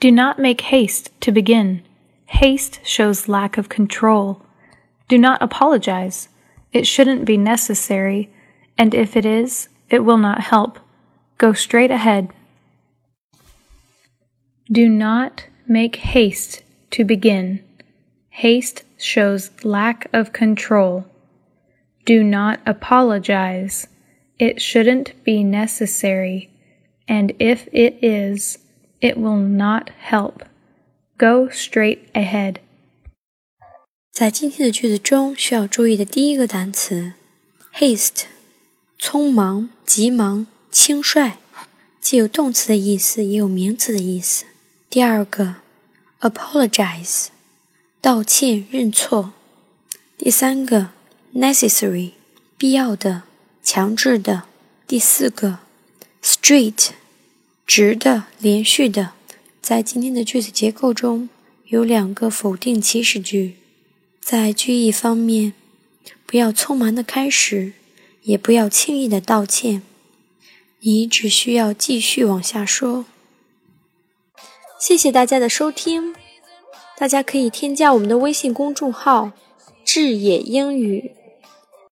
Do not make haste to begin. Haste shows lack of control. Do not apologize. It shouldn't be necessary, and if it is, it will not help. Go straight ahead. Do not make haste to begin. Haste shows lack of control. Do not apologize. It shouldn't be necessary, and if it is, it will not help. Go straight ahead. 在今天的句子中，需要注意的第一个单词 haste，匆忙、急忙、轻率，既有动词的意思，也有名词的意思。第二个 apologize，道歉、认错。第三个 necessary，必要的、强制的。第四个，straight， 直的、连续的。在今天的句子结构中有两个否定祈使句。在句意方面，不要匆忙的开始，也不要轻易的道歉。你只需要继续往下说。谢谢大家的收听，大家可以添加我们的微信公众号“智野英语”。